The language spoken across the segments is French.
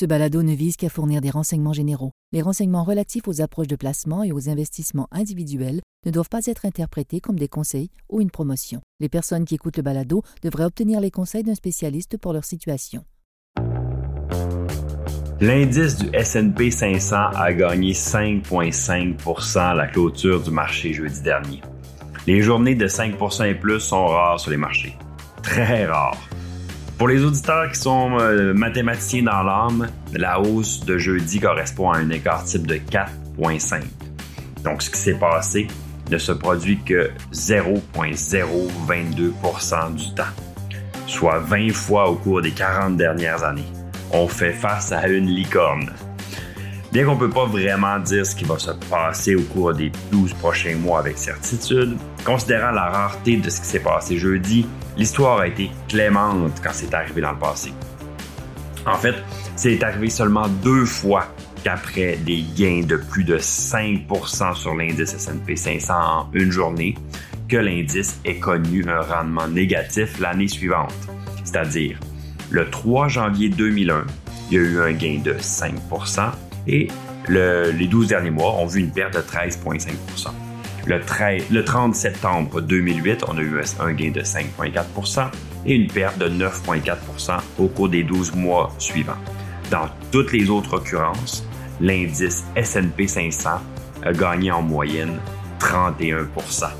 Ce balado ne vise qu'à fournir des renseignements généraux. Les renseignements relatifs aux approches de placement et aux investissements individuels ne doivent pas être interprétés comme des conseils ou une promotion. Les personnes qui écoutent le balado devraient obtenir les conseils d'un spécialiste pour leur situation. L'indice du S&P 500 a gagné 5,5 à la clôture du marché jeudi dernier. Les journées de 5% et plus sont rares sur les marchés. Très rares. Pour les auditeurs qui sont euh, mathématiciens dans l'âme, la hausse de jeudi correspond à un écart type de 4,5. Donc, ce qui s'est passé ne se produit que 0,022% du temps, soit 20 fois au cours des 40 dernières années. On fait face à une licorne. Bien qu'on ne peut pas vraiment dire ce qui va se passer au cours des 12 prochains mois avec certitude, considérant la rareté de ce qui s'est passé jeudi, l'histoire a été clémente quand c'est arrivé dans le passé. En fait, c'est arrivé seulement deux fois qu'après des gains de plus de 5% sur l'indice S&P 500 en une journée, que l'indice ait connu un rendement négatif l'année suivante. C'est-à-dire, le 3 janvier 2001, il y a eu un gain de 5%, et les 12 derniers mois ont vu une perte de 13,5 le, le 30 septembre 2008, on a eu un gain de 5,4% et une perte de 9,4% au cours des 12 mois suivants. Dans toutes les autres occurrences, l'indice S&P 500 a gagné en moyenne 31%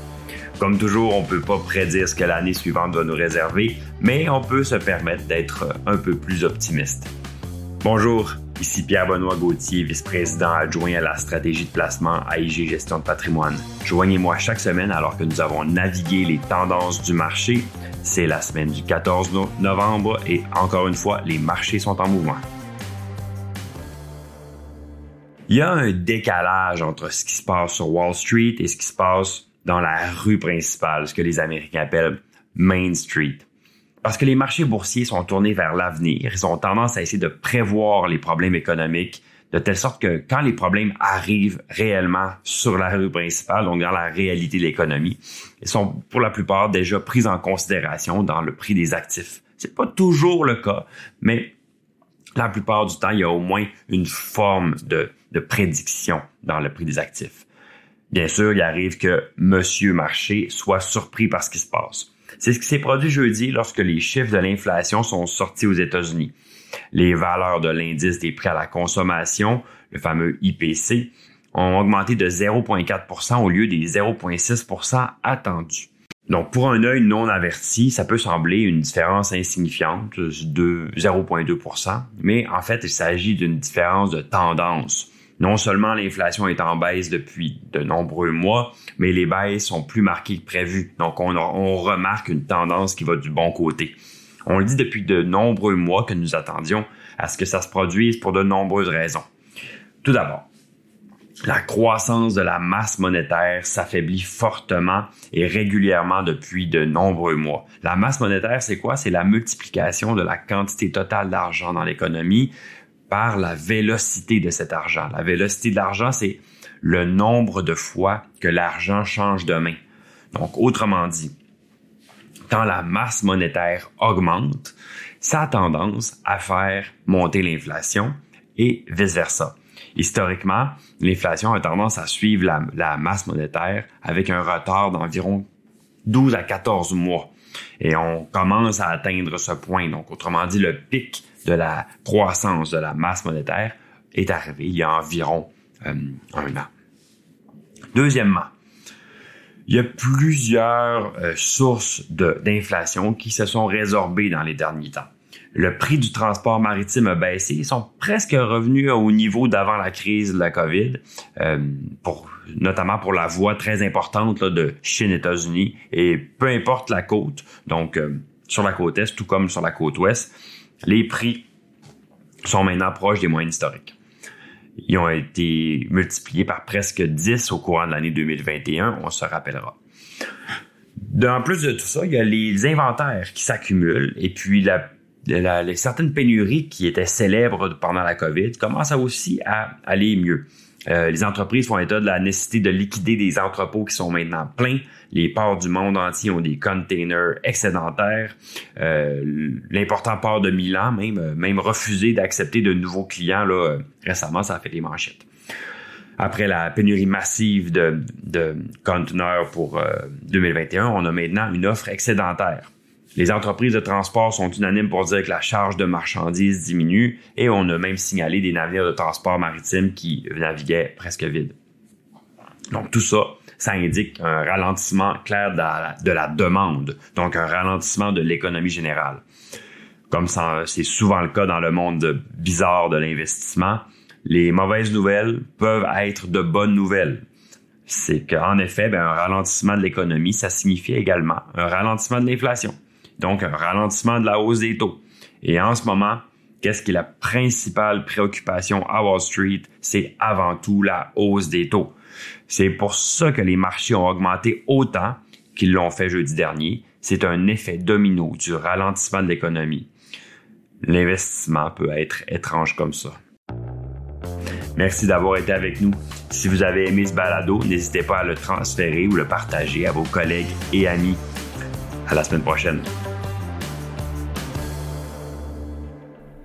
Comme toujours, on ne peut pas prédire ce que l'année suivante va nous réserver, mais on peut se permettre d'être un peu plus optimiste. Bonjour, Ici Pierre-Benoît Gauthier, vice-président adjoint à la stratégie de placement à IG Gestion de patrimoine. Joignez-moi chaque semaine alors que nous avons navigué les tendances du marché. C'est la semaine du 14 novembre et encore une fois, les marchés sont en mouvement. Il y a un décalage entre ce qui se passe sur Wall Street et ce qui se passe dans la rue principale, ce que les Américains appellent Main Street. Parce que les marchés boursiers sont tournés vers l'avenir, ils ont tendance à essayer de prévoir les problèmes économiques de telle sorte que quand les problèmes arrivent réellement sur la rue principale, donc dans la réalité de l'économie, ils sont pour la plupart déjà pris en considération dans le prix des actifs. C'est pas toujours le cas, mais la plupart du temps, il y a au moins une forme de, de prédiction dans le prix des actifs. Bien sûr, il arrive que Monsieur Marché soit surpris par ce qui se passe. C'est ce qui s'est produit jeudi lorsque les chiffres de l'inflation sont sortis aux États-Unis. Les valeurs de l'indice des prix à la consommation, le fameux IPC, ont augmenté de 0,4% au lieu des 0,6% attendus. Donc, pour un œil non averti, ça peut sembler une différence insignifiante de 0,2% mais en fait, il s'agit d'une différence de tendance. Non seulement l'inflation est en baisse depuis de nombreux mois, mais les baisses sont plus marquées que prévu. Donc, on, remarque une tendance qui va du bon côté. On le dit depuis de nombreux mois que nous attendions à ce que ça se produise pour de nombreuses raisons. Tout d'abord, la croissance de la masse monétaire s'affaiblit fortement et régulièrement depuis de nombreux mois. La masse monétaire, c'est quoi? C'est la multiplication de la quantité totale d'argent dans l'économie par la vélocité de cet argent. La vélocité de l'argent, c'est le nombre de fois que l'argent change de main. Donc, autrement dit, quand la masse monétaire augmente, ça a tendance à faire monter l'inflation et vice-versa. Historiquement, l'inflation a tendance à suivre la, la, masse monétaire avec un retard d'environ 12 à 14 mois. Et on commence à atteindre ce point. Donc, autrement dit, le pic de la croissance de la masse monétaire est arrivé il y a environ euh, un an. Deuxièmement, il y a plusieurs euh, sources d'inflation qui se sont résorbées dans les derniers temps. Le prix du transport maritime a baissé. Ils sont presque revenus au niveau d'avant la crise de la COVID, euh, pour, notamment pour la voie très importante de Chine-États-Unis. Et peu importe la côte, donc sur la côte Est, tout comme sur la côte Ouest, les prix sont maintenant proches des moyennes historiques. Ils ont été multipliés par presque 10 au courant de l'année 2021, on se rappellera. En plus de tout ça, il y a les inventaires qui s'accumulent et puis la, les certaines pénuries qui étaient célèbres pendant la COVID commencent aussi à aller mieux. Euh, les entreprises font état de la nécessité de liquider des entrepôts qui sont maintenant pleins. Les ports du monde entier ont des containers excédentaires. Euh, L'important port de Milan même, euh, même refusé d'accepter de nouveaux clients. Là, récemment, ça a fait des manchettes. Après la pénurie massive de, de conteneurs pour 2021, on a maintenant une offre excédentaire. Les entreprises de transport sont unanimes pour dire que la charge de marchandises diminue et on a même signalé des navires de transport maritime qui naviguaient presque vides. Donc tout ça, ça indique un ralentissement clair de la, demande, donc un ralentissement de l'économie générale. Comme c'est souvent le cas dans le monde bizarre de l'investissement, les mauvaises nouvelles peuvent être de bonnes nouvelles. C'est qu'en effet, ben, un ralentissement de l'économie, ça signifie également un ralentissement de l'inflation donc un ralentissement de la hausse des taux. Et en ce moment, qu'est-ce qui est la principale préoccupation à Wall Street? C'est avant tout la hausse des taux. C'est pour ça que les marchés ont augmenté autant qu'ils l'ont fait jeudi dernier. C'est un effet domino du ralentissement de l'économie. L'investissement peut être étrange comme ça. Merci d'avoir été avec nous. Si vous avez aimé ce balado, n'hésitez pas à le transférer ou le partager à vos collègues et amis. À la semaine prochaine.